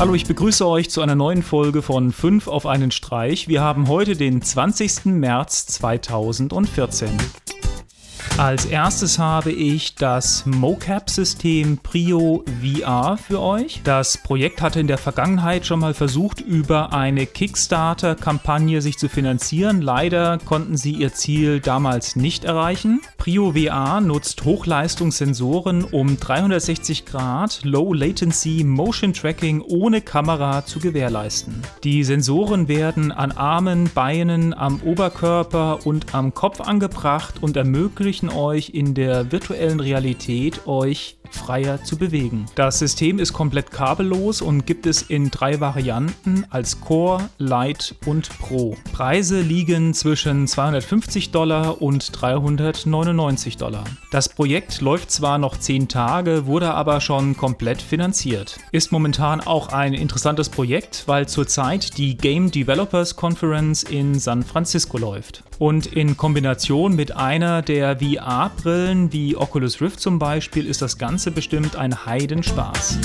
Hallo, ich begrüße euch zu einer neuen Folge von 5 auf einen Streich. Wir haben heute den 20. März 2014. Als erstes habe ich das MoCap-System Prio VR für euch. Das Projekt hatte in der Vergangenheit schon mal versucht, über eine Kickstarter-Kampagne sich zu finanzieren. Leider konnten sie ihr Ziel damals nicht erreichen. Prio VR nutzt Hochleistungssensoren, um 360 Grad Low Latency Motion Tracking ohne Kamera zu gewährleisten. Die Sensoren werden an Armen, Beinen, am Oberkörper und am Kopf angebracht und ermöglichen euch in der virtuellen Realität euch freier zu bewegen. Das System ist komplett kabellos und gibt es in drei Varianten als Core, Lite und Pro. Preise liegen zwischen 250 Dollar und 399 Dollar. Das Projekt läuft zwar noch 10 Tage, wurde aber schon komplett finanziert. Ist momentan auch ein interessantes Projekt, weil zurzeit die Game Developers Conference in San Francisco läuft. Und in Kombination mit einer der VR-Brillen wie Oculus Rift zum Beispiel ist das Ganze Ganze bestimmt ein Heidenspaß.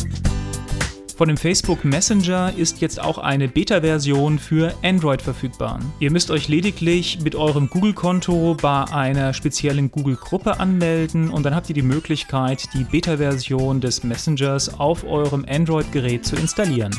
Von dem Facebook Messenger ist jetzt auch eine Beta-Version für Android verfügbar. Ihr müsst euch lediglich mit eurem Google-Konto bei einer speziellen Google-Gruppe anmelden und dann habt ihr die Möglichkeit, die Beta-Version des Messengers auf eurem Android-Gerät zu installieren.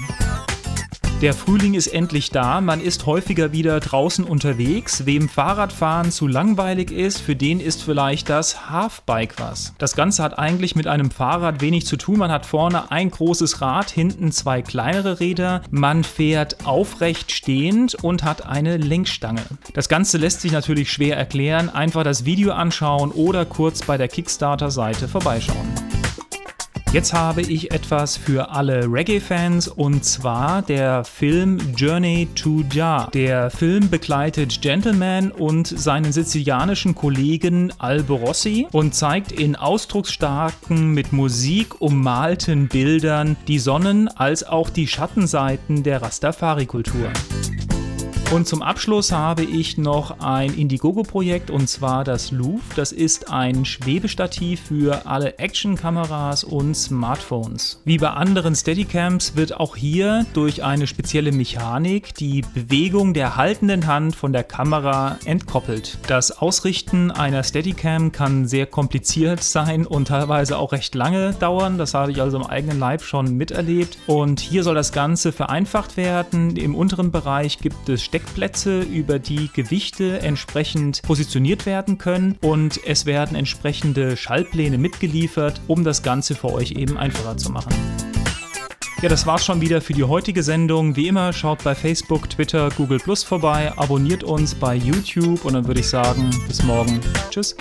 Der Frühling ist endlich da, man ist häufiger wieder draußen unterwegs. Wem Fahrradfahren zu langweilig ist, für den ist vielleicht das Halfbike was. Das Ganze hat eigentlich mit einem Fahrrad wenig zu tun. Man hat vorne ein großes Rad, hinten zwei kleinere Räder. Man fährt aufrecht stehend und hat eine Lenkstange. Das Ganze lässt sich natürlich schwer erklären. Einfach das Video anschauen oder kurz bei der Kickstarter-Seite vorbeischauen. Jetzt habe ich etwas für alle Reggae-Fans und zwar der Film Journey to Jah. Der Film begleitet Gentleman und seinen sizilianischen Kollegen Albo Rossi und zeigt in ausdrucksstarken, mit Musik ummalten Bildern die Sonnen- als auch die Schattenseiten der Rastafari-Kultur. Und zum Abschluss habe ich noch ein Indiegogo-Projekt und zwar das Louvre. Das ist ein Schwebestativ für alle Actionkameras und Smartphones. Wie bei anderen Steadicams wird auch hier durch eine spezielle Mechanik die Bewegung der haltenden Hand von der Kamera entkoppelt. Das Ausrichten einer Steadicam kann sehr kompliziert sein und teilweise auch recht lange dauern. Das habe ich also im eigenen Leib schon miterlebt. Und hier soll das Ganze vereinfacht werden. Im unteren Bereich gibt es Steck Steckplätze, über die Gewichte entsprechend positioniert werden können und es werden entsprechende Schallpläne mitgeliefert, um das Ganze für euch eben einfacher zu machen. Ja, das war's schon wieder für die heutige Sendung. Wie immer, schaut bei Facebook, Twitter, Google Plus vorbei, abonniert uns bei YouTube und dann würde ich sagen, bis morgen. Tschüss.